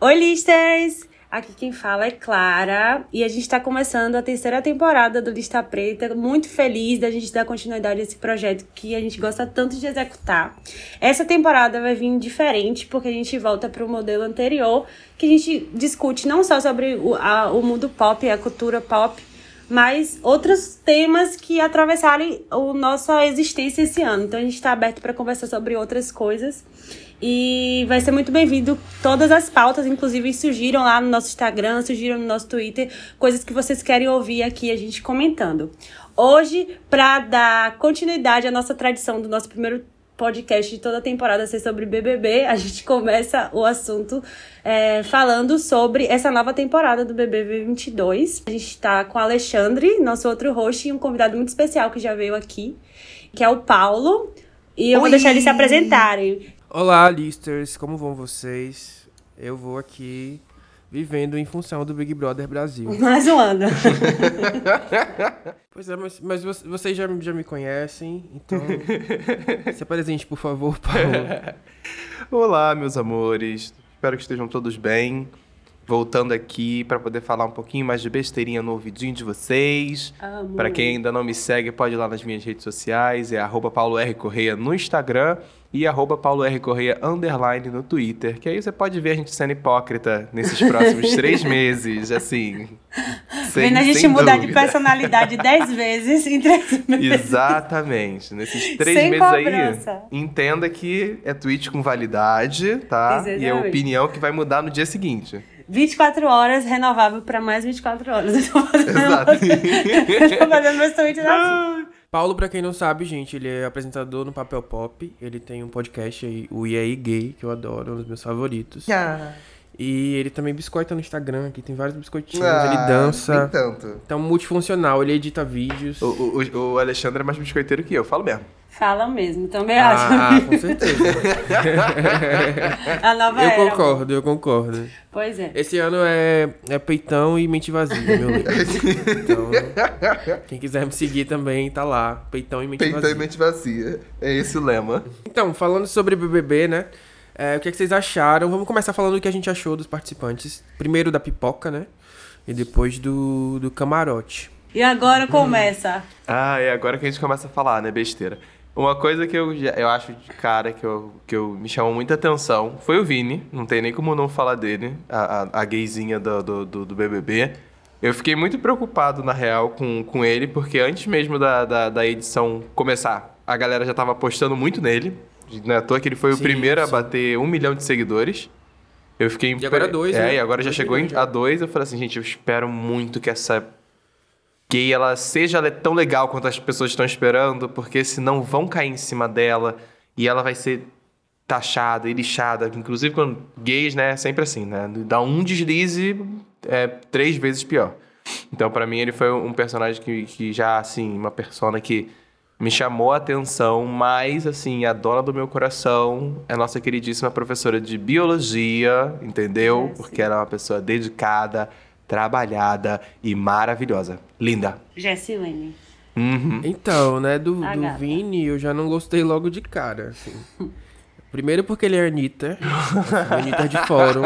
Oi, listers! Aqui quem fala é Clara e a gente está começando a terceira temporada do Lista Preta. Muito feliz da gente dar continuidade a esse projeto que a gente gosta tanto de executar. Essa temporada vai vir diferente porque a gente volta para o modelo anterior, que a gente discute não só sobre o, a, o mundo pop, a cultura pop, mas outros temas que atravessaram a nossa existência esse ano. Então a gente está aberto para conversar sobre outras coisas. E vai ser muito bem-vindo. Todas as pautas, inclusive, surgiram lá no nosso Instagram, surgiram no nosso Twitter, coisas que vocês querem ouvir aqui a gente comentando. Hoje, para dar continuidade à nossa tradição do nosso primeiro podcast de toda a temporada ser sobre BBB, a gente começa o assunto é, falando sobre essa nova temporada do BBB 22. A gente está com o Alexandre, nosso outro host, e um convidado muito especial que já veio aqui, que é o Paulo. E eu Oi. vou deixar eles se apresentarem. Olá, listers, como vão vocês? Eu vou aqui vivendo em função do Big Brother Brasil. Mais um ano. pois é, mas, mas vocês já, já me conhecem, então se apresente, por favor, Paulo. Olá, meus amores. Espero que estejam todos bem voltando aqui para poder falar um pouquinho mais de besteirinha no ouvidinho de vocês. Para quem ainda não me segue, pode ir lá nas minhas redes sociais, é arroba Paulo R. Correia no Instagram e arroba Paulo R. Correia underline no Twitter, que aí você pode ver a gente sendo hipócrita nesses próximos três meses, assim. Sem, Vendo a gente mudar dúvida. de personalidade dez vezes em três meses. Exatamente. Nesses três sem meses cobrança. aí, entenda que é tweet com validade, tá? Exatamente. E é opinião que vai mudar no dia seguinte. 24 horas renovável para mais 24 horas. Eu tô fazendo, Exato. eu tô fazendo meus tweets assim. Paulo, pra quem não sabe, gente, ele é apresentador no Papel Pop. Ele tem um podcast aí, o E aí Gay, que eu adoro, um dos meus favoritos. Ah. E ele também biscoita no Instagram, aqui tem vários biscoitinhos, ah, ele dança. Nem tanto. Então, multifuncional, ele edita vídeos. O, o, o Alexandre é mais biscoiteiro que eu, falo mesmo. Fala mesmo, também ah, acho. Ah, com certeza. a nova Eu era, concordo, eu concordo. Pois é. Esse ano é, é peitão e mente vazia, meu livro. Então, quem quiser me seguir também, tá lá. Peitão e mente peitão vazia. Peitão e mente vazia. É esse o lema. Então, falando sobre BBB, né? É, o que, é que vocês acharam? Vamos começar falando o que a gente achou dos participantes. Primeiro da pipoca, né? E depois do, do camarote. E agora começa. Ah, é agora que a gente começa a falar, né? Besteira. Uma coisa que eu, eu acho de cara que, eu, que eu, me chamou muita atenção foi o Vini. Não tem nem como não falar dele, a, a, a gayzinha do, do, do, do, BBB. Eu fiquei muito preocupado, na real, com, com ele, porque antes mesmo da, da, da edição começar, a galera já tava apostando muito nele. Não é à toa que ele foi sim, o primeiro sim. a bater um milhão de seguidores. Eu fiquei... E agora dois, É, né? e agora já chegou a dois. Eu falei assim, gente, eu espero muito que essa que ela seja tão legal quanto as pessoas estão esperando, porque senão vão cair em cima dela e ela vai ser taxada e lixada. Inclusive, quando gays, né, é sempre assim, né? Dá um deslize, é três vezes pior. Então, para mim, ele foi um personagem que, que já, assim, uma persona que me chamou a atenção, mas, assim, a dona do meu coração é a nossa queridíssima professora de biologia, entendeu? É, Porque ela é uma pessoa dedicada, trabalhada e maravilhosa. Linda. Jessilene. Uhum. Então, né, do, do Vini eu já não gostei logo de cara, assim. Primeiro porque ele é Anitta. Anitta de fórum.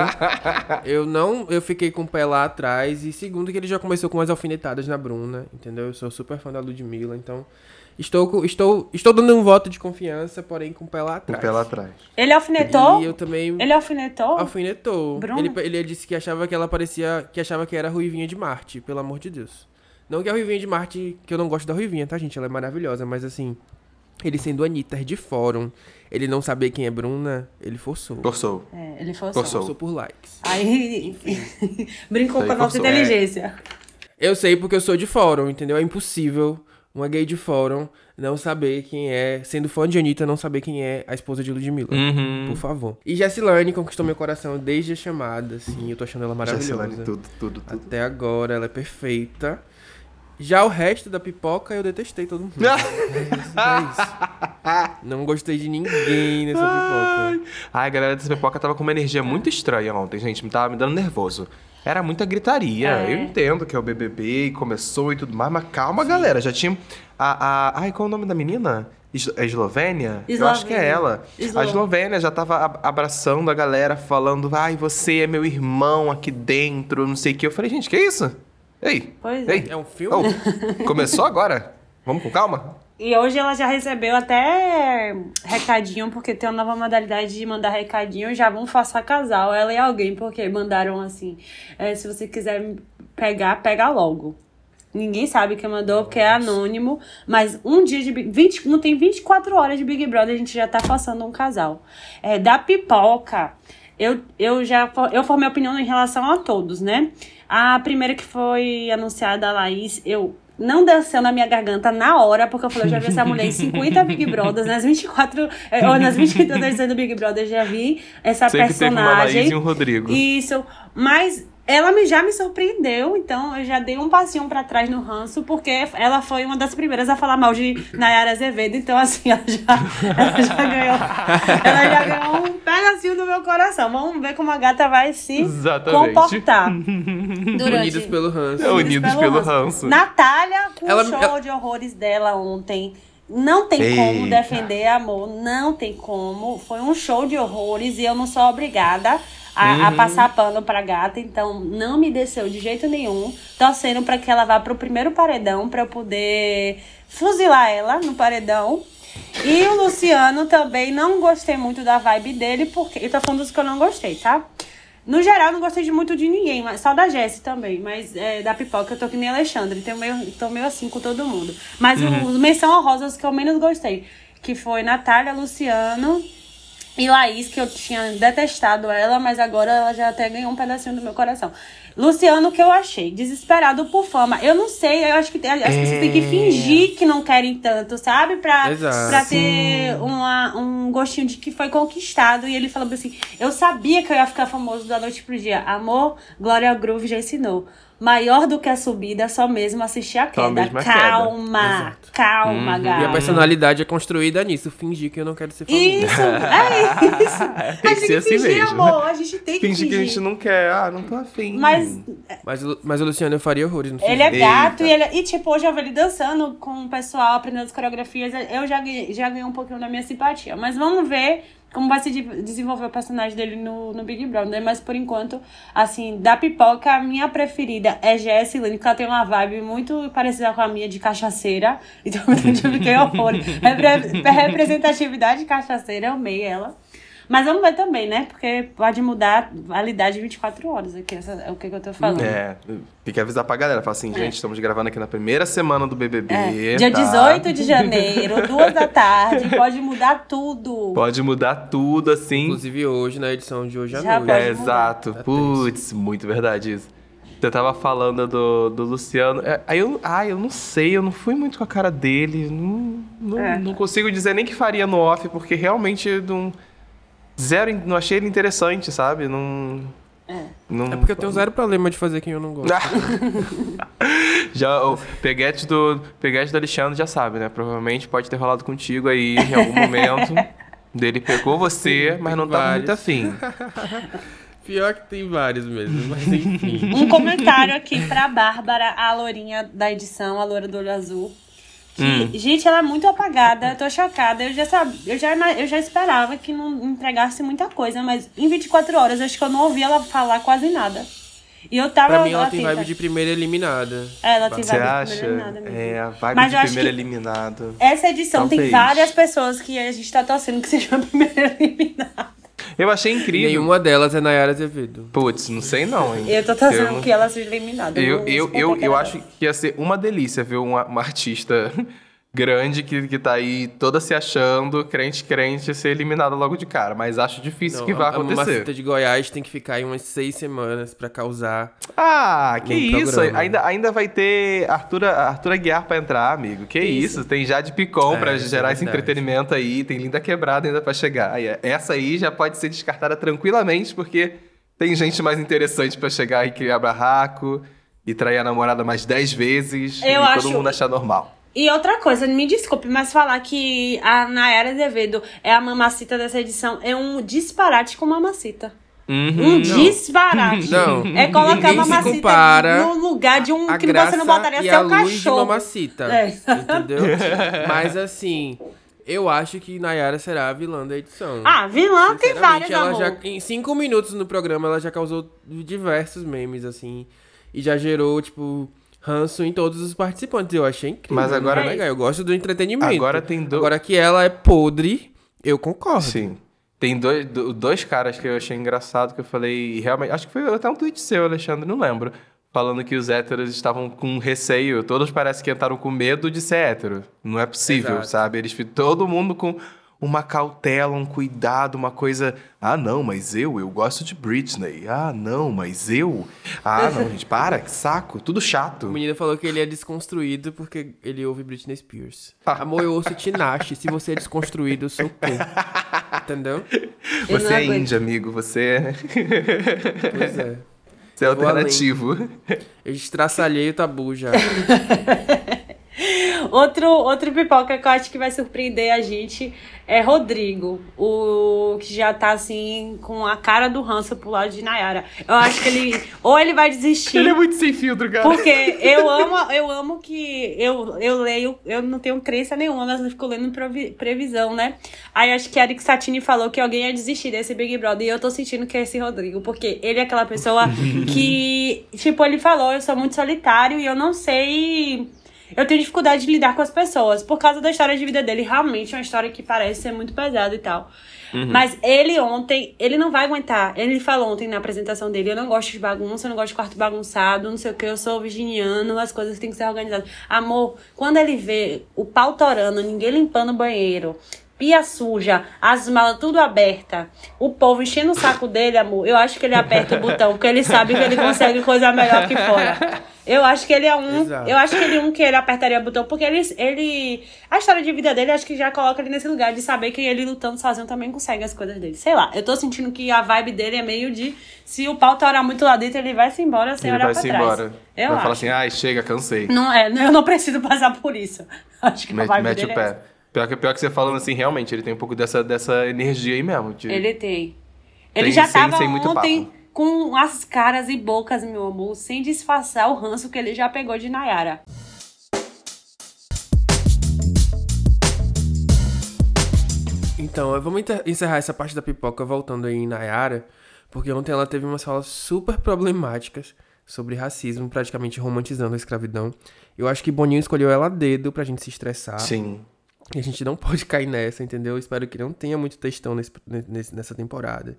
Eu não. Eu fiquei com o pé lá atrás. E segundo que ele já começou com as alfinetadas na Bruna, entendeu? Eu sou super fã da Ludmilla, então. Estou, estou, estou dando um voto de confiança, porém com o pé lá atrás. Com o pé lá atrás. Ele alfinetou? E eu também. Ele alfinetou? Alfinetou. Bruno? Ele, ele disse que achava que ela parecia. que achava que era a Ruivinha de Marte, pelo amor de Deus. Não que a Ruivinha de Marte, que eu não gosto da Ruivinha, tá, gente? Ela é maravilhosa, mas assim. Ele sendo Anitta de fórum, ele não saber quem é Bruna, ele forçou. Forçou. É, ele forçou. Forçou, forçou por likes. Aí, brincou com a nossa inteligência. É. Eu sei porque eu sou de fórum, entendeu? É impossível uma gay de fórum não saber quem é, sendo fã de Anitta, não saber quem é a esposa de Ludmilla. Uhum. Por favor. E Jessilane conquistou meu coração desde a chamada, assim, eu tô achando ela maravilhosa. Jessilane, tudo, tudo, tudo. Até agora, ela é perfeita. Já o resto da pipoca eu detestei todo mundo. é isso, é isso. Não gostei de ninguém nessa pipoca. Ai, a galera dessa pipoca tava com uma energia muito estranha ontem, gente. Me tava me dando nervoso. Era muita gritaria. É. Eu entendo que é o BBB e começou e tudo mais, mas calma, galera. Já tinha. A, a, ai, qual é o nome da menina? É Eslovênia? Eu acho que é Eslovênia. ela. A Eslo- Eslovênia já tava ab- abraçando a galera, falando: ai, você é meu irmão aqui dentro, não sei o que. Eu falei, gente, que isso? Ei. Pois é. Ei. É um filme? Oh, começou agora? Vamos com calma? E hoje ela já recebeu até recadinho, porque tem uma nova modalidade de mandar recadinho. Já vão forçar casal, ela e alguém, porque mandaram assim: é, se você quiser pegar, pega logo. Ninguém sabe quem mandou, porque é anônimo. Mas um dia de Big 20, não tem 24 horas de Big Brother, a gente já tá forçando um casal. É, da pipoca, eu, eu já eu formei opinião em relação a todos, né? A primeira que foi anunciada, a Laís, eu não desceu na minha garganta na hora, porque eu falei, eu já vi essa mulher em 50 Big Brothers, nas 24, eh, ou nas 22 edições do Big Brother, eu já vi essa Sempre teve uma personagem. Laís e um Rodrigo. Isso, mas ela me, já me surpreendeu, então eu já dei um passinho pra trás no ranço, porque ela foi uma das primeiras a falar mal de Nayara Azevedo, então assim, ela já, ela já ganhou. Ela já ganhou um pedacinho do meu coração. Vamos ver como a gata vai se Exatamente. comportar. Durante... Unidos pelo ranço. É, Unidos pelo ranço. Natália, com Ela- o show ela- de horrores dela ontem. Não tem Eita. como defender amor, não tem como. Foi um show de horrores e eu não sou obrigada a, Uhum. a passar pano pra gata, então não me desceu de jeito nenhum. Torcendo pra que ela vá pro primeiro paredão pra eu poder fuzilar ela no paredão. E o Luciano também não gostei muito da vibe dele, porque. Eu tô falando dos que eu não gostei, tá? No geral, não gostei de muito de ninguém, mas só da Jessie também. Mas é, da pipoca eu tô que nem Alexandre. Tô meio, tô meio assim com todo mundo. Mas os menção honrosas que eu menos gostei. Que foi Natália, Luciano e Laís, que eu tinha detestado ela, mas agora ela já até ganhou um pedacinho do meu coração. Luciano, o que eu achei? Desesperado por fama. Eu não sei, eu acho que as pessoas têm que fingir que não querem tanto, sabe? Pra, Exato. pra ter uma, um gostinho de que foi conquistado. E ele falou assim: Eu sabia que eu ia ficar famoso da noite pro dia. Amor, Glória Groove já ensinou. Maior do que a subida, só mesmo assistir a queda. mesmo a queda. Calma, Exato. calma, E a personalidade é construída nisso. Fingir que eu não quero ser famoso. Isso, é isso. Tem a que gente ser assim fingir, mesmo. amor. A gente tem que Finge fingir. que a gente não quer. Ah, não tô afim. Mas Mas, o- mas o Luciano eu faria horrores no ele é fingir. gato Eita. e, ele, e tipo, hoje eu vi ele dançando com o pessoal, aprendendo as coreografias. Eu já já ganhei um pouquinho da minha simpatia. Mas vamos ver como vai se de- desenvolver o personagem dele no, no Big Brother. Mas por enquanto, assim, da pipoca, a minha preferida é Jessie Lane, porque ela tem uma vibe muito parecida com a minha de cachaceira. Então eu fiquei horror. Repre- representatividade cachaceira, eu amei ela. Mas vamos ver também, né? Porque pode mudar a validade de 24 horas aqui. Essa é o que, que eu tô falando. É, tem que avisar pra galera. Fala assim, gente, estamos gravando aqui na primeira semana do BBB. É, dia tá? 18 de janeiro, duas da tarde, pode mudar tudo. Pode mudar tudo, assim. Inclusive hoje, na edição de hoje à Já noite. É, exato. Tá Putz, muito verdade isso. Você tava falando do, do Luciano. É, Aí eu, ah, eu não sei, eu não fui muito com a cara dele. Não, não, É. não consigo dizer nem que faria no off, porque realmente não. Zero, não achei ele interessante, sabe? Não. É. não É porque eu tenho zero problema de fazer quem eu não gosto. já, o Peguete do, Peguete do Alexandre já sabe, né? Provavelmente pode ter rolado contigo aí em algum momento. Dele pegou você, mas não tava muito afim. Pior que tem vários mesmo, mas enfim. Um comentário aqui pra Bárbara, a lourinha da edição, a loura do olho azul. Que, Hum. gente, ela é muito apagada, eu tô chocada. Eu já, sab... eu, já, eu já esperava que não entregasse muita coisa, mas em 24 horas eu acho que eu não ouvi ela falar quase nada. E eu tava. Pra mim ela tem vibe de primeira eliminada. É, ela tem Você vibe de acha? primeira nada mesmo. É, a vibe Mas de que- eliminado. Essa edição tem Talvez. várias pessoas que a gente tá torcendo que sejam a primeira eliminada. Eu achei incrível. Nenhuma delas é Nayara Azevedo. Putz, não sei não, hein? Eu tô não- que ela seja eliminada. Eu, eu, eu, eu quem acho que ia ser uma delícia ver uma, uma artista grande que, que tá aí toda se achando, crente, crente, ser eliminada logo de cara. Mas acho difícil Não, que vai a- A acontecer. Mamacita de Goiás tem que ficar aí umas seis semanas pra causar. Ah, que isso? programa. Ainda, ainda vai ter Arthur, Arthur Aguiar pra entrar, amigo. Que Isso. isso? Tem Jade Picon É, pra é gerar esse verdade. entretenimento aí. Tem Linda Quebrada ainda pra chegar. Aí, essa aí já pode ser descartada tranquilamente, porque tem gente mais interessante pra chegar e criar barraco. e trair a namorada mais 10 vezes Eu e acho- todo mundo achar normal. E outra coisa, me desculpe, mas falar que a Nayara Azevedo é a mamacita dessa edição é um disparate com mamacita. Uhum. Um disparate. Não. É colocar Ninguém mamacita no lugar de um a que você não botaria seu a luz de cachorro. mamacita. É. Entendeu? Mas assim, eu acho que Nayara será a vilã da edição. Ah, vilã tem várias, ela amor. já, em cinco minutos no programa, ela já causou diversos memes, assim. E já gerou, tipo, ranço em todos os participantes. Eu achei incrível. Mas agora- legal. Eu gosto do entretenimento. Agora tem do- Agora que ela é podre, eu concordo. Sim. Tem dois, do- dois caras que eu achei engraçado que eu falei, e realmente, acho que foi até um tweet seu, Alexandre, não lembro. Falando que os héteros estavam com receio, todos parece que entraram com medo de ser hétero. Não é possível, Exato. sabe? Eles todo mundo com uma cautela, um cuidado, uma coisa. Ah, não, mas eu, eu gosto de Britney. Ah, não, mas eu. Ah, não, gente, para, que saco, tudo O chato. menino falou que ele é desconstruído porque ele ouve Britney Spears. Ah. Amor, eu ouço Tinashe. Se você é desconstruído, eu sou o quê? Entendeu? Eu Você é índia, amigo, você é, Pois é. você é alternativo. Eu estraçalhei o tabu já. Outro, outro pipoca que eu acho que vai surpreender a gente é Rodrigo. O que já tá assim, com a cara do ranço pro lado de Nayara. Eu acho que ele. Ou ele vai desistir. Ele é muito sem filtro, cara. Porque eu amo, eu amo que eu, eu leio, eu não tenho crença nenhuma, mas eu fico lendo previ- previsão, né? Aí acho que a Eric Satini falou que alguém ia desistir desse Big Brother e eu tô sentindo que é esse Rodrigo, porque ele é aquela pessoa que, tipo, ele falou, eu sou muito solitário e eu não sei. Eu tenho dificuldade de lidar com as pessoas por causa da história de vida dele. Realmente é uma história que parece ser muito pesada e tal. Mas ele ontem, ele não vai aguentar. Ele falou ontem na apresentação dele: eu não gosto de bagunça, eu não gosto de quarto bagunçado, não sei o que, eu sou virginiano, as coisas têm que ser organizadas. Amor, quando ele vê o pau torando, ninguém limpando o banheiro, pia suja, as malas tudo aberta, o povo enchendo o saco dele, amor, eu acho que ele aperta o botão, porque ele sabe que ele consegue coisa melhor que fora. Eu acho que ele é um. Exato. Eu acho que ele é um que ele apertaria o botão, porque ele, ele. A história de vida dele, acho que já coloca ele nesse lugar de saber que ele lutando sozinho também consegue as coisas dele. Sei lá, eu tô sentindo que a vibe dele é meio de. Se o pau torar muito lá dentro, ele vai se embora sem Ele olhar vai pra se trás. embora. Eu vai acho. falar assim, ai, chega, cansei. Não é, eu não preciso passar por isso. Acho que a vibe mete dele o é pé. Pior que, pior que você falando assim, realmente, ele tem um pouco dessa, dessa energia aí mesmo. de- Ele tem. Ele Tem já sem- tava sem ontem papo. Com as caras e bocas, meu amor, sem disfarçar o ranço que ele já pegou de Nayara. Então, vamos encerrar essa parte da pipoca voltando aí em Nayara, porque ontem ela teve umas falas super problemáticas sobre racismo, praticamente romantizando a escravidão. Eu acho que Boninho escolheu ela a dedo pra gente se estressar. Sim. E a gente não pode cair nessa, entendeu? Eu espero que não tenha muito textão nesse, nesse- nessa temporada.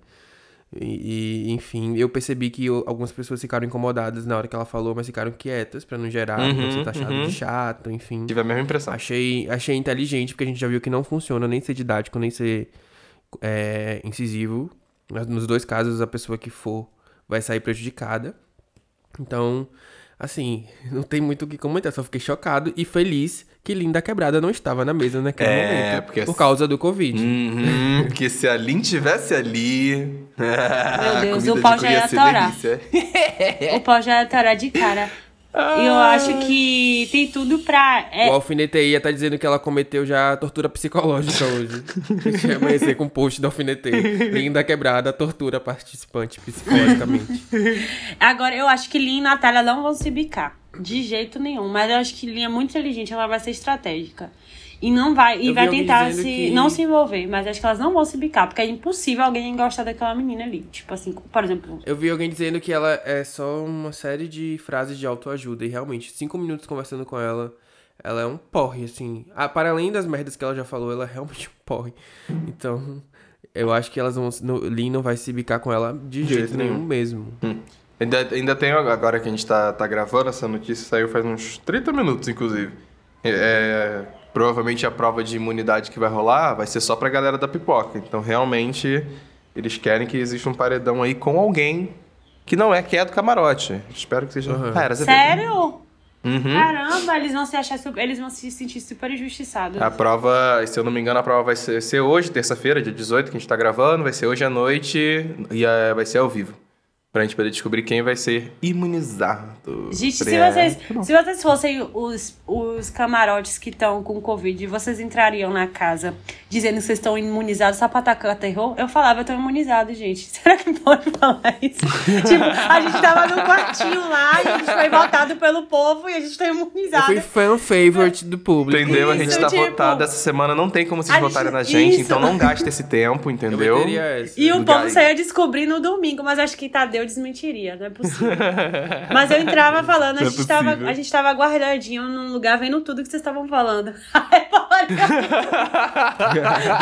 E, e, enfim, eu percebi que eu- algumas pessoas ficaram incomodadas na hora que ela falou, mas ficaram quietas pra não gerar, Uhum, não ser taxado uhum. de chato, enfim. Tive a mesma impressão. Achei, achei inteligente, porque a gente já viu que não funciona nem ser didático, nem ser é, incisivo. Mas Nos dois casos, a pessoa que for vai sair prejudicada. Então, assim, não tem muito o que comentar. Só fiquei chocado e feliz que Linda Quebrada não estava na mesa naquele É, momento. porque- Por causa do Covid. Uhum, porque se a Lin tivesse ali. Meu Deus, o pau de já ia torar. O pau já estará de cara. E eu acho que tem tudo pra. é, O alfinete ia tá dizendo que ela cometeu já tortura psicológica hoje. Deixa eu amanhecer com um post do alfinete. Linda Quebrada tortura participante psicologicamente. Agora, eu acho que Lin e Natália não vão se bicar. De jeito nenhum. Mas eu acho que Lin é muito inteligente, ela vai ser estratégica. E não vai. E Eu vai tentar se, que- não se envolver. Mas acho que elas não vão se bicar. Porque é impossível alguém gostar daquela menina ali. Tipo assim, por exemplo. Eu vi alguém dizendo que ela é só uma série de frases de autoajuda. E realmente, cinco minutos conversando com ela, ela é um porre, assim. Ah, para além das merdas que ela já falou, ela é realmente um porre. Então, eu acho que elas vão. No, Lin não vai se bicar com ela de jeito, jeito nenhum nenhum. mesmo. Ainda, ainda tem, agora que a gente tá, tá gravando, essa notícia saiu faz uns 30 minutos, inclusive. É, provavelmente a prova de imunidade que vai rolar vai ser só pra galera da pipoca. Então, realmente, eles querem que exista um paredão aí com alguém que não é que é do camarote. Espero que seja. Uhum. Ah, era. Sério? Uhum. Caramba, eles vão se achar super, eles vão se sentir super injustiçados. A prova, se eu não me engano, a prova vai ser, ser hoje, terça-feira, dia 18, que a gente tá gravando. Vai ser hoje à noite e é, vai ser ao vivo. Pra gente poder descobrir quem vai ser imunizado. Gente, se vocês, se vocês fossem os, os camarotes que estão com Covid, vocês entrariam na casa dizendo que vocês estão imunizados só pra atacar terror? Eu falava, eu tô imunizado, gente. Será que pode falar isso? tipo, a gente tava num quartinho lá e a gente foi votado pelo povo e a gente tá Eu imunizado. fui fan favorite do público. Entendeu? a gente Isso, tá tipo, votado essa semana, não tem como vocês votarem na gente, isso. então não gaste esse tempo, Eu entendeu? E o povo ia descobrir no domingo, mas acho que Tadeu desmentiria, não é possível. mas eu entrava falando, a é gente, tava, possível. a gente tava guardadinho num lugar vendo tudo que vocês estavam falando. Aí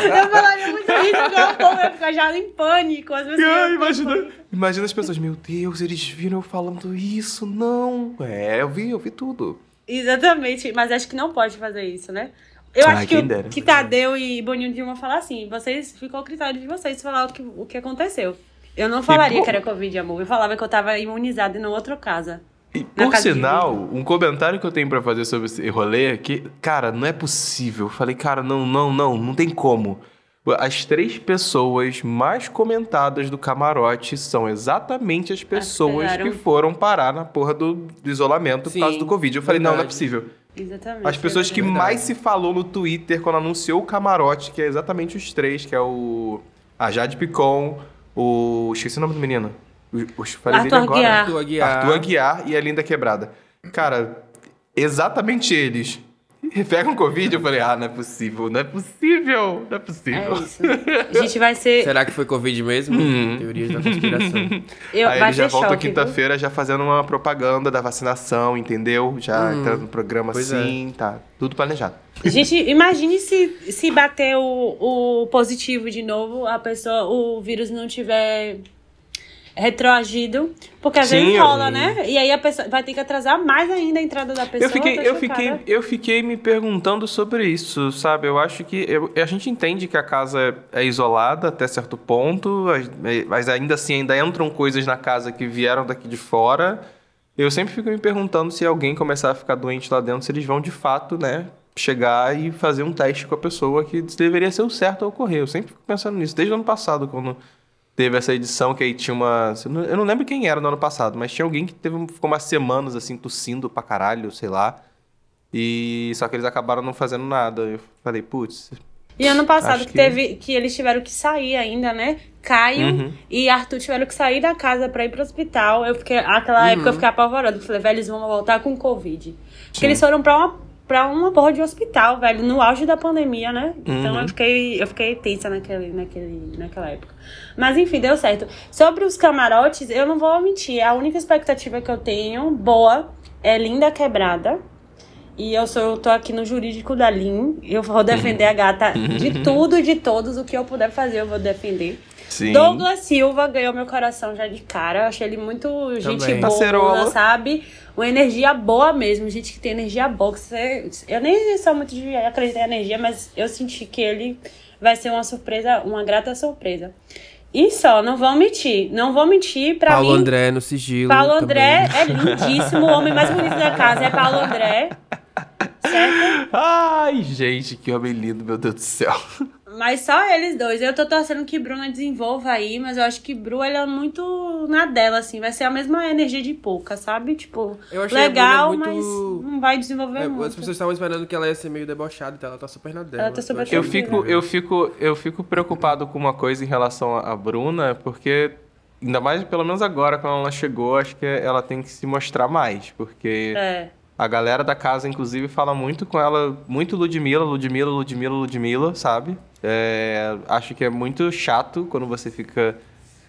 eu falaria, eu muito isso, porque o povo ia ficar já em pânico. As pessoas Ah, imagina, imagina as pessoas, meu Deus, eles viram eu falando isso, não. É, eu vi, eu vi tudo. Exatamente, mas acho que não pode fazer isso, né? Eu Ai, acho que, dera. que Tadeu e Boninho deviam falar assim, vocês, ficou ao critério de vocês falar o que, o que aconteceu. Eu não falaria bom. que era Covid, amor. Eu falava que eu tava imunizada em outra casa. E, por casa de sinal, um comentário que eu tenho pra fazer sobre esse rolê é que, cara, não é possível. Eu falei, cara, não, não, não, não tem como. As três pessoas mais comentadas do camarote são exatamente as pessoas que foram parar na porra do, do isolamento Sim, por causa do Covid. Eu falei, não, não é verdade. possível. Exatamente. As pessoas que verdade. mais se falou no Twitter quando anunciou o camarote, que é exatamente os três, que é o. A Jade Picon, o. Esqueci o nome do menino. O, o, falei Arthur dele agora. Aguiar. Arthur Aguiar. Arthur Aguiar e a Linda Quebrada. Cara, exatamente eles. Pegam Covid, eu falei, ah, não é possível, não é possível, não é É possível. isso. A gente vai ser. Será que foi Covid mesmo? Teorias da conspiração. Eu, Aí ele já volta quinta-feira já fazendo uma propaganda da vacinação, entendeu? Já entrando no programa pois assim, tá tudo planejado. Gente, imagine se, se bater o, o positivo de novo, a pessoa, o vírus não tiver retroagido, porque às Sim, vezes eu- rola, né? E aí a pessoa vai ter que atrasar mais ainda a entrada da pessoa. Eu fiquei, eu, fiquei, eu fiquei me perguntando sobre isso, sabe? Eu acho que eu- a gente entende que a casa é isolada até certo ponto, mas ainda assim ainda entram coisas na casa que vieram daqui de fora. Eu sempre fico me perguntando se alguém começar a ficar doente lá dentro, se eles vão de fato, né, chegar e fazer um teste com a pessoa que deveria ser o certo a ocorrer. Eu sempre fico pensando nisso, desde o ano passado, quando teve essa edição que aí tinha uma. Eu não lembro quem era no ano passado, mas tinha alguém que teve, ficou umas semanas assim, tossindo pra caralho, sei lá. E só que eles acabaram não fazendo nada. Eu falei, putz. E ano passado que, teve que eles tiveram que sair ainda, né? Caio Uhum. e Arthur tiveram que sair da casa pra ir pro hospital. Eu fiquei, aquela época eu fiquei apavorada. Eu falei, velho, eles vão voltar com Covid. Porque Sim. eles foram pra uma, pra uma porra de hospital, velho, no auge da pandemia, né? Então Uhum. eu fiquei, eu fiquei tensa naquele, naquele, naquela época. Mas enfim, deu certo. Sobre os camarotes, eu não vou mentir. A única expectativa que eu tenho, boa, é Linda Quebrada. E eu sou, eu tô aqui no jurídico da Lin. Eu vou defender a gata de tudo e de todos. O que eu puder fazer, eu vou defender. Sim. Douglas Silva ganhou meu coração já de cara. Eu achei ele muito gente Também. boa, Parcerola. sabe? Uma energia boa mesmo. Gente que tem energia boa. Você... Eu nem sou muito de acreditar em energia, mas eu senti que ele vai ser uma surpresa, uma grata surpresa. E só, não vou mentir. Não vou mentir pra Paulo mim. André no sigilo. Paulo também. André é lindíssimo. O homem mais bonito da casa é Paulo André. Certo? Ai, gente, que homem lindo, meu Deus do céu. Mas só eles dois. Eu tô torcendo que Bruna desenvolva aí, mas eu acho que Bru, ela é muito na dela, assim. Vai ser a mesma energia de pouca, sabe? Tipo, Eu achei a legal, muito- mas não vai desenvolver É, muito. as pessoas estavam esperando que ela ia ser meio debochada, então ela tá super na dela. Ela tá super Eu Tranquila. fico, eu, fico, eu fico preocupado com uma coisa em relação à Bruna, porque, ainda mais, pelo menos agora, quando ela chegou, acho que ela tem que se mostrar mais, porque É. a galera da casa, inclusive, fala muito com ela, muito Ludmilla, Ludmilla, Ludmilla, Ludmilla, sabe? É, acho que é muito chato quando você fica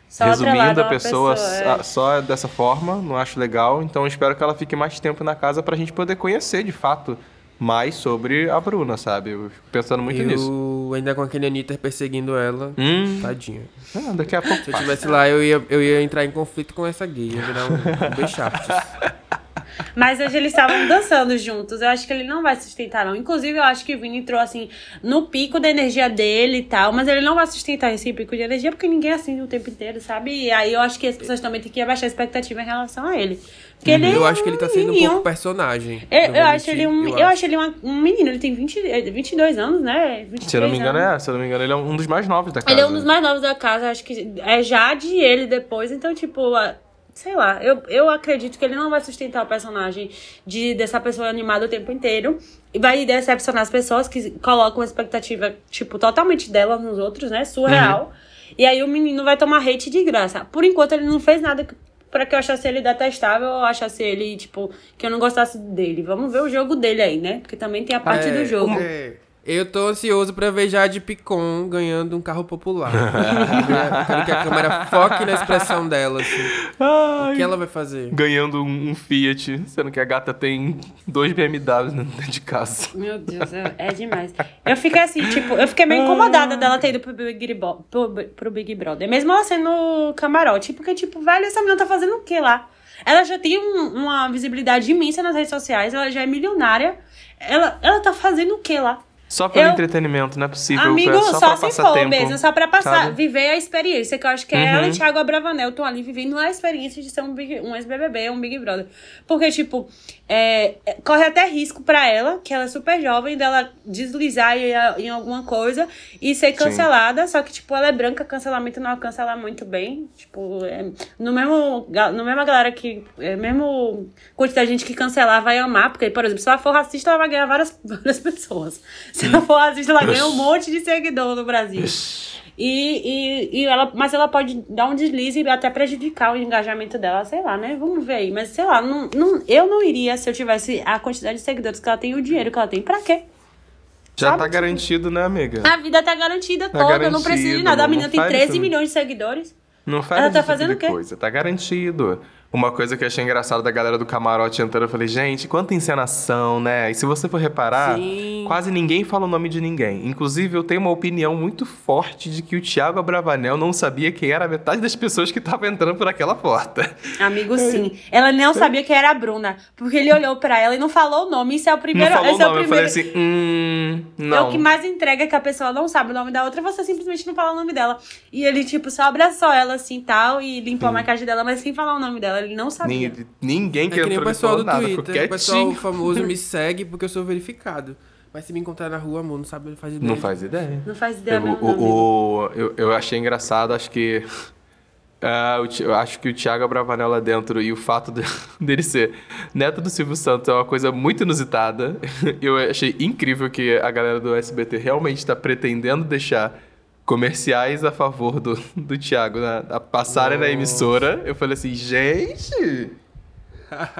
Só resumindo a uma pessoa, é. a- só dessa forma, não acho legal. Então eu espero que ela fique mais tempo na casa pra gente poder conhecer de fato mais sobre a Bruna, sabe? Eu fico pensando muito e nisso. ainda com aquele Anitta perseguindo ela. Hum, Tadinha. ah, daqui a pouco. Se eu estivesse lá, eu ia, eu ia entrar em conflito com essa gay. Ia virar um, um. Mas hoje eles estavam dançando juntos. Eu acho que ele não vai sustentar, não. Inclusive, eu acho que o Vini entrou assim no pico da energia dele e tal. Mas ele não vai sustentar esse pico de energia porque ninguém é assim o tempo inteiro, sabe? E aí eu acho que as pessoas também têm que abaixar a expectativa em relação a ele. Porque ele eu é acho que ele tá sendo um menininho. pouco personagem. Eu, não eu vou acho ele um, eu, acho ele uma- um menino, ele tem 20, eh, 22 anos, né? 23 Se eu não me engano, anos. é. Se eu não me engano, ele é um dos mais novos da casa. Ele é um dos mais novos da casa, acho que é Jade e ele depois, então, tipo, sei lá, eu, eu acredito que ele não vai sustentar o personagem de dessa pessoa animada o tempo inteiro. E vai decepcionar as pessoas que colocam uma expectativa, tipo, totalmente dela nos outros, né? Surreal. Uhum. E aí o menino vai tomar hate de graça. Por enquanto, ele não fez nada para que eu achasse ele detestável ou achasse ele, tipo, que eu não gostasse dele. Vamos ver o jogo dele aí, né? Porque também tem a parte é, do jogo. É. Eu tô ansioso pra ver Jade Picon ganhando um carro popular. quero que a câmera foque na expressão dela, assim. Ai, o que ela vai fazer? Ganhando um, um, Fiat, sendo que a gata tem dois BMWs dentro de casa. Meu Deus, é, é demais. Eu fiquei assim, tipo, eu fiquei meio incomodada dela ter ido pro Big, pro, pro Big Brother. Mesmo ela sendo camarote. Porque, tipo, velho, essa menina tá fazendo o quê lá? Ela já tem um, uma visibilidade imensa nas redes sociais, ela já é milionária. Ela, ela tá fazendo o quê lá? Só pelo eu... entretenimento, não é possível. Amigo, só, só se for tempo, mesmo, só pra passar, sabe? viver a experiência, que eu acho que é uhum. ela e Thiago Abravanel estão ali vivendo a experiência de ser um, big, um ex-BBB, um Big Brother. Porque, tipo, é, corre até risco pra ela, que ela é super jovem, dela deslizar em, em alguma coisa e ser cancelada, Sim. só que, tipo, ela é branca, cancelamento não alcança ela muito bem. Tipo, é, no mesmo, no mesma galera que, é, mesmo quantidade de gente que cancelar vai amar, porque, por exemplo, se ela for racista, ela vai ganhar várias, várias pessoas. Se ela for assistir, ela ganha um monte de seguidor no Brasil. E, e, e ela, mas ela pode dar um deslize e até prejudicar o engajamento dela, sei lá, né? Vamos ver aí. Mas sei lá, não, não, eu não iria se eu tivesse a quantidade de seguidores que ela tem e o dinheiro que ela tem. Pra quê? Já Sabe? tá garantido, né, amiga? A vida tá garantida tá toda, não precisa de nada. A menina tem 13 isso. milhões de seguidores. Não faz ela tá tipo fazendo o quê? Coisa. Tá garantido. Uma coisa que eu achei engraçada da galera do camarote entrando, eu falei, gente, quanta encenação, né? E se você for reparar, Sim. quase ninguém fala o nome de ninguém. Inclusive, eu tenho uma opinião muito forte de que o Thiago Abravanel não sabia quem era a metade das pessoas que estavam entrando por aquela porta. Amigo, sim. Ela não sabia quem era a Bruna, porque ele olhou para ela e não falou o nome. Isso é o primeiro. Não falou esse o nome, é o primeiro... eu falei assim, hum, não. É o que mais entrega que a pessoa não sabe o nome da outra, você simplesmente não fala o nome dela. E ele, tipo, só abraçou ela assim tal e limpou hum. a maquiagem dela, mas sem falar o nome dela. Ele não sabia. Ninguém ninguém que, é que nem o pessoal do nada, Twitter. O pessoal famoso me segue porque eu sou verificado. Mas se me encontrar na rua, amor, não sabe, não faz ideia. Não faz ideia. Não faz ideia eu, mesmo, o, o, eu, eu achei engraçado, acho que... Uh, eu acho que o Thiago Bravanel lá dentro e o fato de, dele ser neto do Silvio Santos é uma coisa muito inusitada. Eu achei incrível que a galera do SBT realmente está pretendendo deixar comerciais a favor do, do Thiago né? a passarem na emissora. Eu falei assim, gente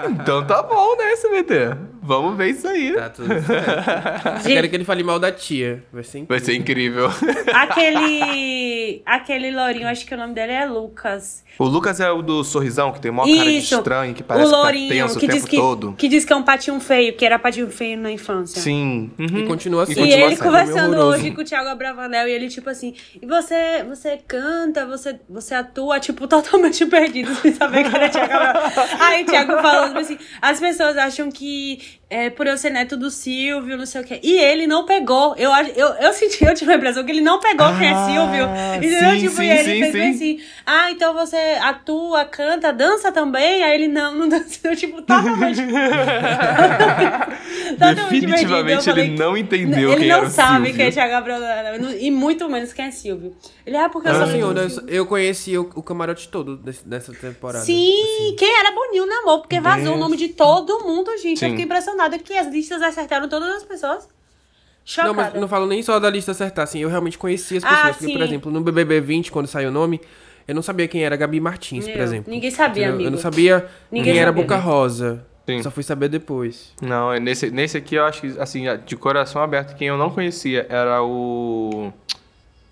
então tá bom, né, SBT? Vamos ver isso aí. Tá tudo certo. quero que ele fale mal da tia. Vai ser incrível. Vai ser incrível. Aquele. Aquele lourinho, acho que o nome dele é Lucas. O Lucas é o do sorrisão, que tem uma cara de estranho, que parece o lourinho, que tá tenso que o tempo que, todo. Que diz que é um patinho feio, que era patinho feio na infância. Sim. Uhum. E continua assim. E, e ele conversando hoje com o Thiago Abravanel, e ele tipo assim, e você, você canta, você, você atua, tipo, totalmente perdido, sem saber que era Thiago Abravanel. Aí o Thiago falando assim, as pessoas acham que é, por eu ser neto do Silvio, não sei o quê. E ele não pegou. Eu, eu, eu senti, eu tive a impressão que ele não pegou ah, quem é Silvio. Entendeu? Sim, tipo, sim, e ele sim, fez sim. assim, ah, então você atua, canta, dança também? Aí ele não, não dança. tipo, totalmente. totalmente Definitivamente falei, ele não entendeu ele quem não era o sabe Silvio. quem é Thiago Gabriel e muito menos quem é Silvio. Ele, ah, porque eu ah, sou eu, eu conheci o, o camarote todo nessa temporada. Sim, assim. quem era Boninho no amor, porque vazou Deus. o nome de todo mundo, gente. Sim. Eu fiquei impressionada que as listas acertaram todas as pessoas. Chocada. Não, mas não falo nem só da lista acertar, assim, eu realmente conheci as pessoas. Ah, porque, por exemplo, no BBB 20, quando saiu o nome, eu não sabia quem era Gabi Martins, por exemplo. Ninguém sabia, amigo. Eu não sabia Ninguém quem sabia. era Boca Rosa. Sim. Só fui saber depois. Não, nesse, nesse aqui eu acho que, assim, de coração aberto, quem eu não conhecia era o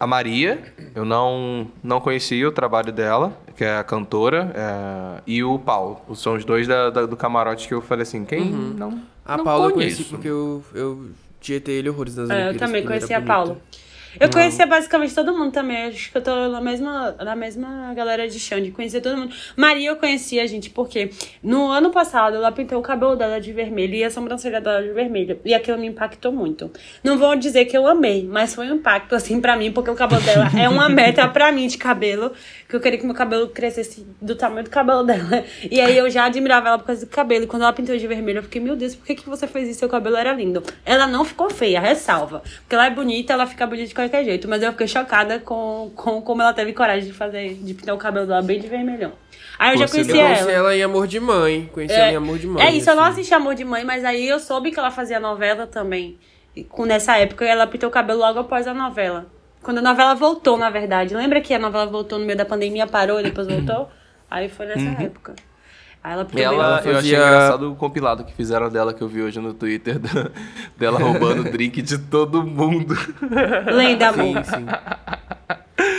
a Maria, eu não, não conhecia o trabalho dela, que é a cantora, é, e o Paulo. São os dois da, da, do camarote que eu falei assim, quem uhum. não A não Paula eu conheci porque eu, eu tietei ele horrores nas é, Eu também conheci a Paula. Eu não. conhecia basicamente todo mundo também. Acho que eu tô na mesma, na mesma galera de Xande. Conhecia todo mundo. Maria eu conhecia, gente, porque no ano passado ela pintou o cabelo dela de vermelho e a sobrancelha dela de vermelho. E aquilo me impactou muito. Não vou dizer que eu amei, mas foi um impacto, assim, pra mim, porque o cabelo dela é uma meta pra mim de cabelo. Que eu queria que meu cabelo crescesse do tamanho do cabelo dela. E aí eu já admirava ela por causa do cabelo. E quando ela pintou de vermelho, eu fiquei, meu Deus, por que, que você fez isso? Seu cabelo era lindo. Ela não ficou feia, ressalva. Porque ela é bonita, ela fica bonita de qualquer jeito. Mas eu fiquei chocada com, com como ela teve coragem de fazer, de pintar o cabelo dela bem de vermelhão. Aí eu já conhecia Eu ela. conheci ela em Amor de Mãe. Conheci ela em Amor de Mãe. É isso, eu não assim. assisti Amor de Mãe, mas aí eu soube que ela fazia novela também. E com- nessa época, ela pintou o cabelo logo após a novela. Quando a novela voltou, na verdade. Lembra que a novela voltou no meio da pandemia, parou e depois voltou? Aí foi nessa época. Aí ela pintou Ela, eu achei engraçado o compilado que fizeram dela que eu vi hoje no Twitter, da- dela roubando o drink de todo mundo. Lenda, amor. Sim, sim.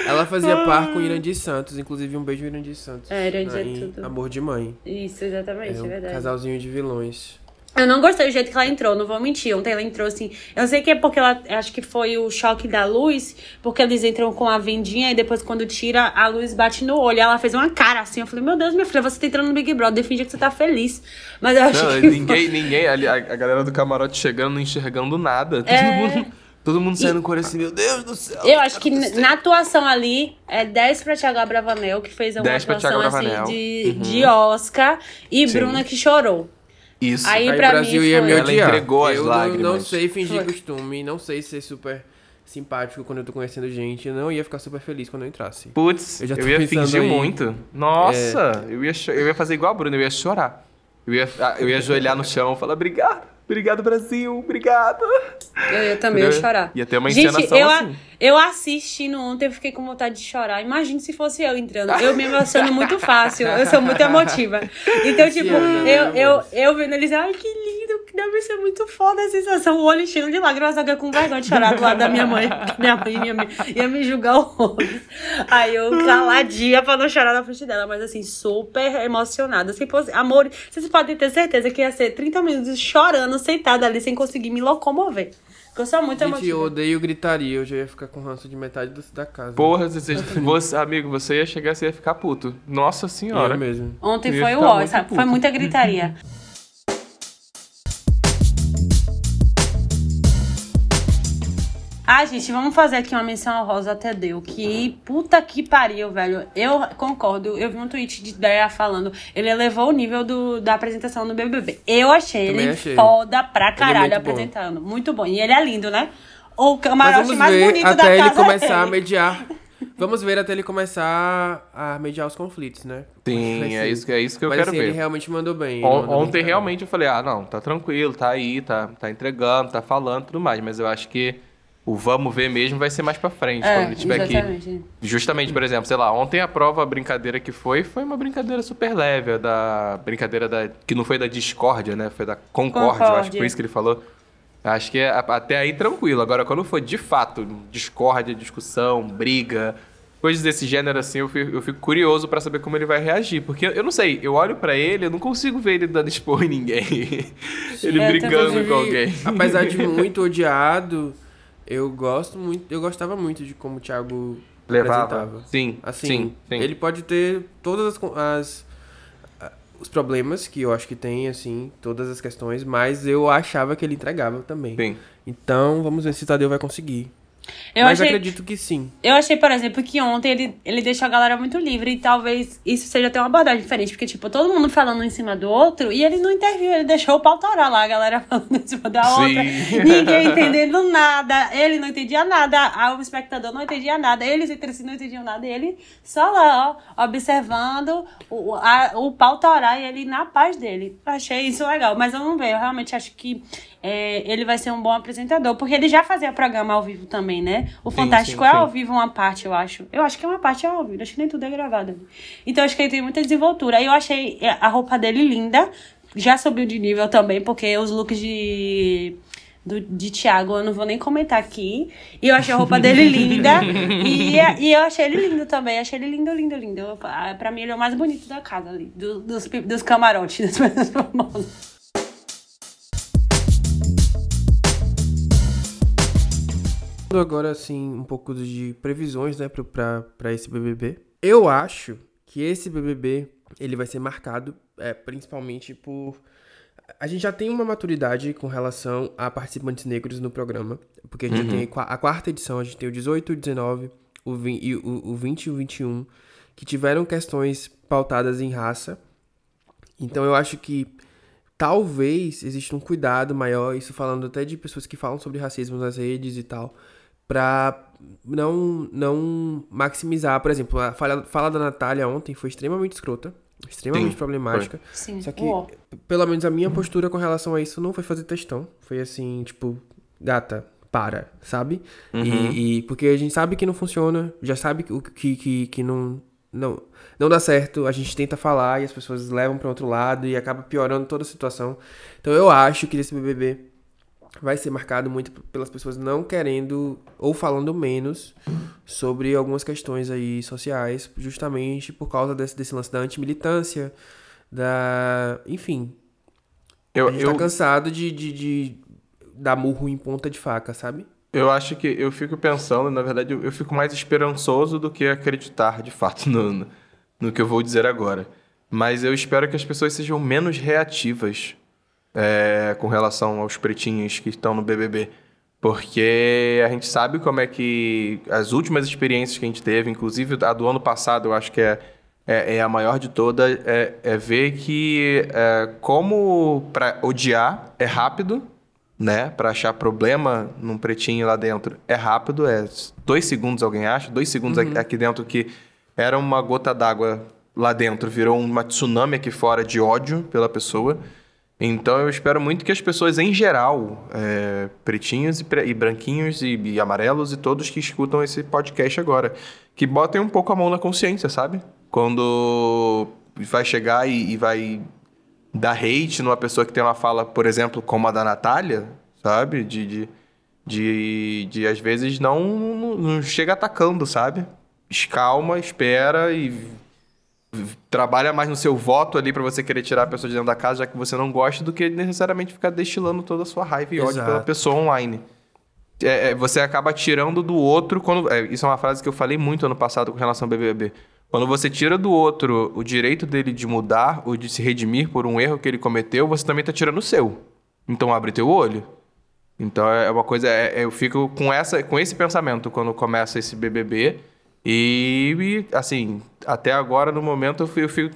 Ela fazia par com Irandir Santos, inclusive um beijo Irandir Santos. É, Irandir é tudo. Amor de Mãe. Isso, exatamente, É é um verdade. casalzinho de vilões. Eu não gostei do jeito que ela entrou, não vou mentir. Ontem ela entrou assim. Eu sei que é porque ela. Acho que foi o choque da luz, porque eles entram com a vendinha e depois, quando tira, a luz bate no olho. Ela fez uma cara assim. Eu falei, meu Deus, minha filha, você tá entrando no Big Brother, finge que você tá feliz. Mas eu acho Não, que. ninguém, ninguém, ali, a, a galera do camarote chegando, não enxergando nada. Todo É. mundo, todo mundo saindo com assim, meu Deus do céu. Eu acho que n- na atuação ali é 10 pra Thiago Abravanel, que fez uma 10 pra atuação assim de, de Oscar, e Sim. Bruna que chorou. Isso. Aí- Aí pra o Brasil mim ia me Ela odiar. entregou as eu não- Não, lágrimas. sei fingir Foi. costume, não sei ser super simpático quando eu tô conhecendo gente. Eu não ia ficar super feliz quando eu entrasse. Putz, Eu eu, já tô ia fingir aí. muito. Nossa, eu, ia, eu ia fazer igual a Bruna, eu ia chorar. Eu ia, ah, eu ia ajoelhar no chão e falar, obrigado, obrigado Brasil, obrigado. Eu, eu também ia chorar. Ia ter uma Gente, encenação eu, assim. eu assistindo ontem, eu fiquei com vontade de chorar. Imagine se fosse eu entrando. Eu me emociono muito fácil. Eu sou muito emotiva. Então, tipo, eu, eu, amor? eu vendo eles, ai, que lindo, que deve ser muito foda a sensação. O olho cheio de lágrimas, eu com vergonha de chorar do lado da minha mãe. Minha mãe ia me, ia me julgar horrores. Aí eu caladinha pra não chorar na frente dela, mas assim, super emocionada. Se fosse, amor, vocês podem ter certeza que ia ser 30 minutos chorando, sentada ali, sem conseguir me locomover. Porque eu sou muito Gente, emotiva. eu odeio gritaria. Eu já ia ficar com ranço de metade do- da casa. Porra, você, você- amigo, você ia chegar, você ia ficar puto. Nossa senhora. Eu mesmo. Ontem foi o ó? Foi muita gritaria. Ah, gente, vamos fazer aqui uma menção honrosa até deu. Que puta que pariu, velho. Eu concordo. Eu vi um tweet de ideia falando. Ele elevou o nível do, da apresentação no BBB. Eu achei Também ele achei. foda pra caralho muito bom. apresentando. Muito bom. E ele é lindo, né? O Mas camarote vamos mais ver bonito da até casa ele começar a é mediar. Vamos ver até ele começar a mediar os conflitos, né? Sim, é ser. isso, que- é isso que eu Mas quero assim, ver. ele realmente mandou bem. On- mandou bem ontem pra realmente eu falei, ah, não, tá tranquilo, tá aí, tá, tá entregando, tá falando tudo mais, mas eu acho que o vamos ver mesmo vai ser mais pra frente, É, quando ele tiver aqui. Justamente, por exemplo, sei lá, ontem a prova, a brincadeira que foi, foi uma brincadeira super leve, a da brincadeira da que não foi da discórdia, né? Foi da concórdia, eu acho que Concórdia. foi isso que ele falou. Acho que é, até aí tranquilo. Agora, quando for de fato discórdia, discussão, briga, coisas desse gênero assim, eu fico, eu fico curioso pra saber como ele vai reagir, porque eu não sei, eu olho pra ele, eu não consigo ver ele dando expor em ninguém. ele É, brigando com alguém. Apesar de muito odiado, eu gosto muito, eu gostava muito de como o Thiago Levava. apresentava. Sim, Assim, sim, sim. ele pode ter todas as, as- os problemas que eu acho que tem, assim, todas as questões, mas eu achava que ele entregava também. Sim. Então, vamos ver se o Tadeu vai conseguir. Eu mas achei... acredito que sim. Eu achei, por exemplo, que ontem ele, ele deixou a galera muito livre e talvez isso seja até uma abordagem diferente, porque, tipo, todo mundo falando em cima do outro e ele não interviu, ele deixou o pau torar lá, a galera falando em cima da Sim. outra, ninguém entendendo nada, ele não entendia nada, o espectador não entendia nada, eles entre si não entendiam nada, ele só lá, ó, observando o, a- o pau torar e ele na paz dele. Achei isso legal, mas eu não vejo, eu realmente acho que é, ele vai ser um bom apresentador, porque ele já fazia programa ao vivo também, né? O Fantástico sim, é sim. ao vivo uma parte, eu acho. Eu acho que é uma parte ao vivo, acho que nem tudo é gravado. Então acho que ele tem muita desenvoltura. Aí eu achei a roupa dele linda, já subiu de nível também, porque os looks de. Do, de Thiago, eu não vou nem comentar aqui. E eu achei a roupa dele linda. e, e eu achei ele lindo também. Achei ele lindo, lindo, lindo. Ah, Pra mim, ele é o mais bonito da casa ali. do- dos, dos camarotes, das pessoas famosas. Agora, assim, um pouco de previsões, né, pra esse BBB. Eu acho que esse BBB, ele vai ser marcado é, principalmente por... A gente já tem uma maturidade com relação a participantes negros no programa, porque a gente já tem a qua- a quarta edição, a gente tem o 18, o 19, o 20, e o 20 e o 21, que tiveram questões pautadas em raça. Então eu acho que talvez exista um cuidado maior, isso falando até de pessoas que falam sobre racismo nas redes e tal, pra não, não maximizar. Por exemplo, a fala, fala da Natália ontem foi extremamente escrota, extremamente Sim, problemática. Sim. Só que, Uó. pelo menos a minha postura com relação a isso não foi fazer textão. Foi assim, tipo, gata, para, sabe? E, e- porque a gente sabe que não funciona, já sabe que, que, que, que não, não, não dá certo, a gente tenta falar e as pessoas levam para outro lado e acaba piorando toda a situação. Então eu acho que esse BBB vai ser marcado muito pelas pessoas não querendo ou falando menos sobre algumas questões aí sociais, justamente por causa desse, desse lance da antimilitância, da. Enfim. Eu, a gente eu, tá cansado de, de, de dar murro em ponta de faca, sabe? eu acho que eu fico pensando, na verdade, eu, fico mais esperançoso do que acreditar de fato no, no que eu vou dizer agora. Mas eu espero que as pessoas sejam menos reativas é, com relação aos pretinhos que estão no BBB. Porque a gente sabe como é que as últimas experiências que a gente teve, inclusive a do ano passado, eu acho que é, é, é a maior de todas, é, é ver que é, como para odiar é rápido, né? Para achar problema num pretinho lá dentro é rápido, é dois segundos alguém acha, dois segundos aqui- aqui dentro que era uma gota d'água lá dentro, virou uma tsunami aqui fora de ódio pela pessoa. Então eu espero muito que as pessoas em geral, é, pretinhos e, e branquinhos e, e amarelos e todos que escutam esse podcast agora, que botem um pouco a mão na consciência, sabe? Quando vai chegar e, e vai dar hate numa pessoa que tem uma fala, por exemplo, como a da Natália, sabe? De, de, de, de às vezes não, não, não chega atacando, sabe? Escalma, espera e trabalha mais no seu voto ali pra você querer tirar a pessoa de dentro da casa, já que você não gosta, do que necessariamente ficar destilando toda a sua raiva e ódio Exato. pela pessoa online. É, é, você acaba tirando do outro quando. é, isso é uma frase que eu falei muito ano passado com relação ao BBB. Quando você tira do outro o direito dele de mudar ou de se redimir por um erro que ele cometeu, você também tá tirando o seu. Então abre teu olho. Então é uma coisa. é- é- eu fico com, essa, com esse pensamento quando começa esse BBB. E, assim, até agora, no momento, eu eu fico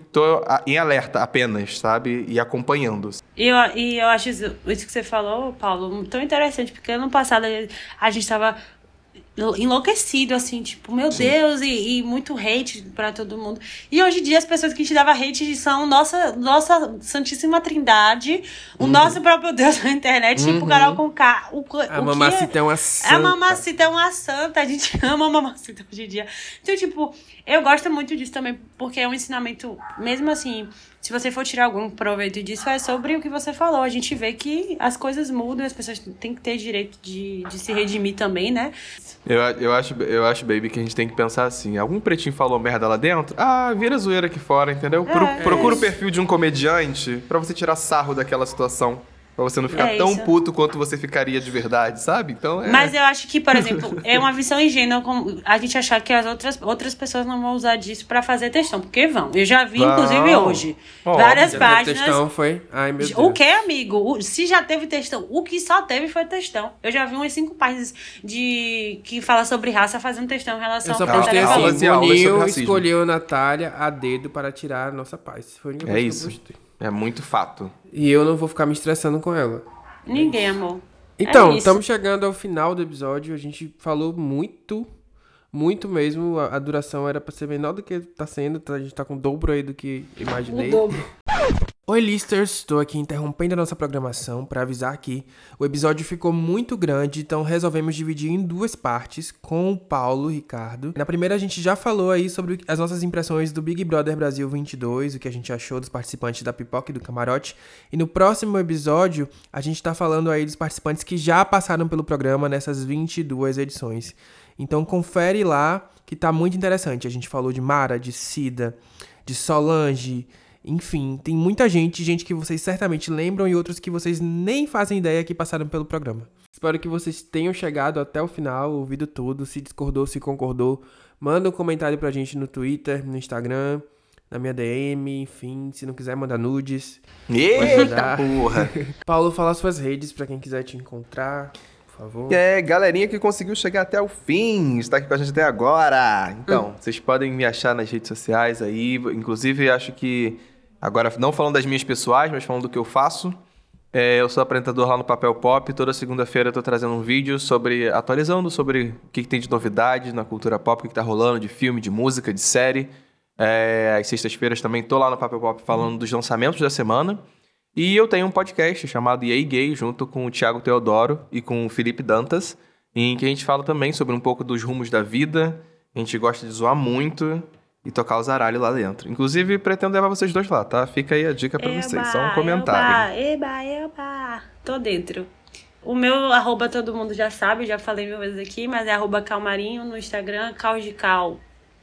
em alerta apenas, sabe? E acompanhando. E eu, e eu acho isso, isso que você falou, Paulo, tão interessante, porque ano passado a gente tava enlouquecido, assim, tipo, meu Deus, e, e muito hate pra todo mundo. E hoje em dia as pessoas que te davam hate são nossa, nossa Santíssima Trindade, o nosso próprio Deus na internet, tipo, o Carol com K. O, A o mamacita que é uma A santa. mamacita é uma santa, a gente ama a mamacita hoje em dia. Então, tipo, eu gosto muito disso também, porque é um ensinamento, mesmo assim, se você for tirar algum proveito disso, é sobre o que você falou. A gente vê que as coisas mudam, as pessoas têm que ter direito de, de se redimir também, né? Eu, eu, acho, eu acho, baby, que a gente tem que pensar assim: algum pretinho falou merda lá dentro? Ah, vira zoeira aqui fora, entendeu? Pro- É, procura é o perfil de um comediante pra você tirar sarro daquela situação. Pra você não ficar É tão isso. puto quanto você ficaria de verdade, sabe? Então é. Mas eu acho que, por exemplo, é uma visão ingênua a gente achar que as outras, outras pessoas não vão usar disso pra fazer textão, porque vão. Eu já vi, inclusive, hoje, Óbvio, várias páginas. textão, foi? Ai, meu Deus. O que, amigo? O- se já teve textão, o que só teve foi textão. Eu já vi umas cinco páginas de que fala sobre raça fazendo textão em relação Eu só ao que a postei assim, Boninho escolheu Natália a dedo para tirar a nossa paz. Foi única É que eu isso. postei. É muito fato. E eu não vou ficar me estressando com ela. Ninguém, amor. Então, É estamos chegando ao final do episódio. A gente falou muito, muito mesmo. A, a duração era pra ser menor do que tá sendo. tá? A gente tá com o dobro aí do que imaginei. O dobro. Oi, listers! Estou aqui interrompendo a nossa programação para avisar que o episódio ficou muito grande, então resolvemos dividir em duas partes com o Paulo Ricardo. Na primeira, a gente já falou aí sobre as nossas impressões do Big Brother Brasil 22, o que a gente achou dos participantes da pipoca e do camarote. E no próximo episódio, a gente tá falando aí dos participantes que já passaram pelo programa nessas 22 edições. Então confere lá que tá muito interessante. A gente falou de Mara, de Cida, de Solange. Enfim, tem muita gente, gente que vocês certamente lembram e outros que vocês nem fazem ideia que passaram pelo programa. Espero que vocês tenham chegado até o final, ouvido tudo, se discordou, se concordou. Manda um comentário pra gente no Twitter, no Instagram, na minha DM, enfim, se não quiser mandar nudes. Eita porra! Paulo, fala suas redes pra quem quiser te encontrar, por favor. É, galerinha que conseguiu chegar até o fim, está aqui com a gente até agora. Então, vocês podem me achar nas redes sociais aí. Inclusive, acho que, agora não falando das minhas pessoais, mas falando do que eu faço. É, eu sou apresentador lá no Papel Pop. Toda segunda-feira eu tô trazendo um vídeo sobre. atualizando sobre o que, que tem de novidades na cultura pop, o que, que tá rolando de filme, de música, de série. É, às sextas-feiras também tô lá no Papel Pop falando dos lançamentos da semana. E eu tenho um podcast chamado EA Gay, junto com o Thiago Teodoro e com o Felipe Dantas, em que a gente fala também sobre um pouco dos rumos da vida. A gente gosta de zoar muito e tocar os aralhos lá dentro. Inclusive, pretendo levar vocês dois lá, tá? Fica aí a dica pra eba, vocês, só um comentário. Eba, eba, eba. Tô dentro. O meu arroba todo mundo já sabe, já falei mil vezes aqui, mas é arroba calmarinho no Instagram, caos de cal.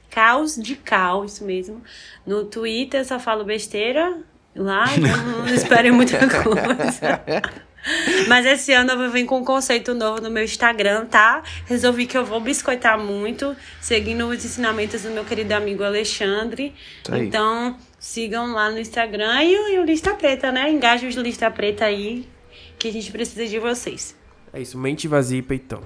Caos de cal, isso mesmo. No Twitter só falo besteira lá, então não esperem muita coisa. Mas esse ano eu vou vir com um conceito novo no meu Instagram, tá? Resolvi que eu vou biscoitar muito, seguindo os ensinamentos do meu querido amigo Alexandre. Aí. Então, sigam lá no Instagram e, o- e o Lista Preta, né? Engajem os Lista Preta aí, que a gente precisa de vocês. É isso, mente vazia e peitão.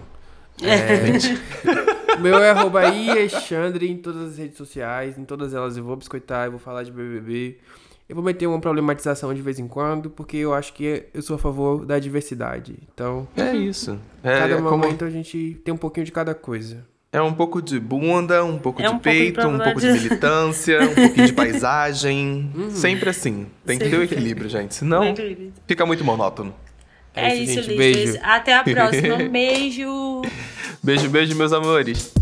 É, o meu é arroba aí, Alexandre, em todas as redes sociais. Em todas elas eu vou biscoitar, eu vou falar de BBB. Eu vou meter uma problematização de vez em quando, porque eu acho que eu sou a favor da diversidade. Então, É isso. É, cada é como- momento a gente tem um pouquinho de cada coisa. é um pouco de bunda, um pouco É de um pouco de peito, um pouco de militância, um pouquinho de paisagem. Sempre assim. Tem que ter o equilíbrio, gente. Senão, fica muito monótono. É, isso, isso, gente. Listas. Beijo. Até a próxima. Um beijo. Beijo, beijo, meus amores.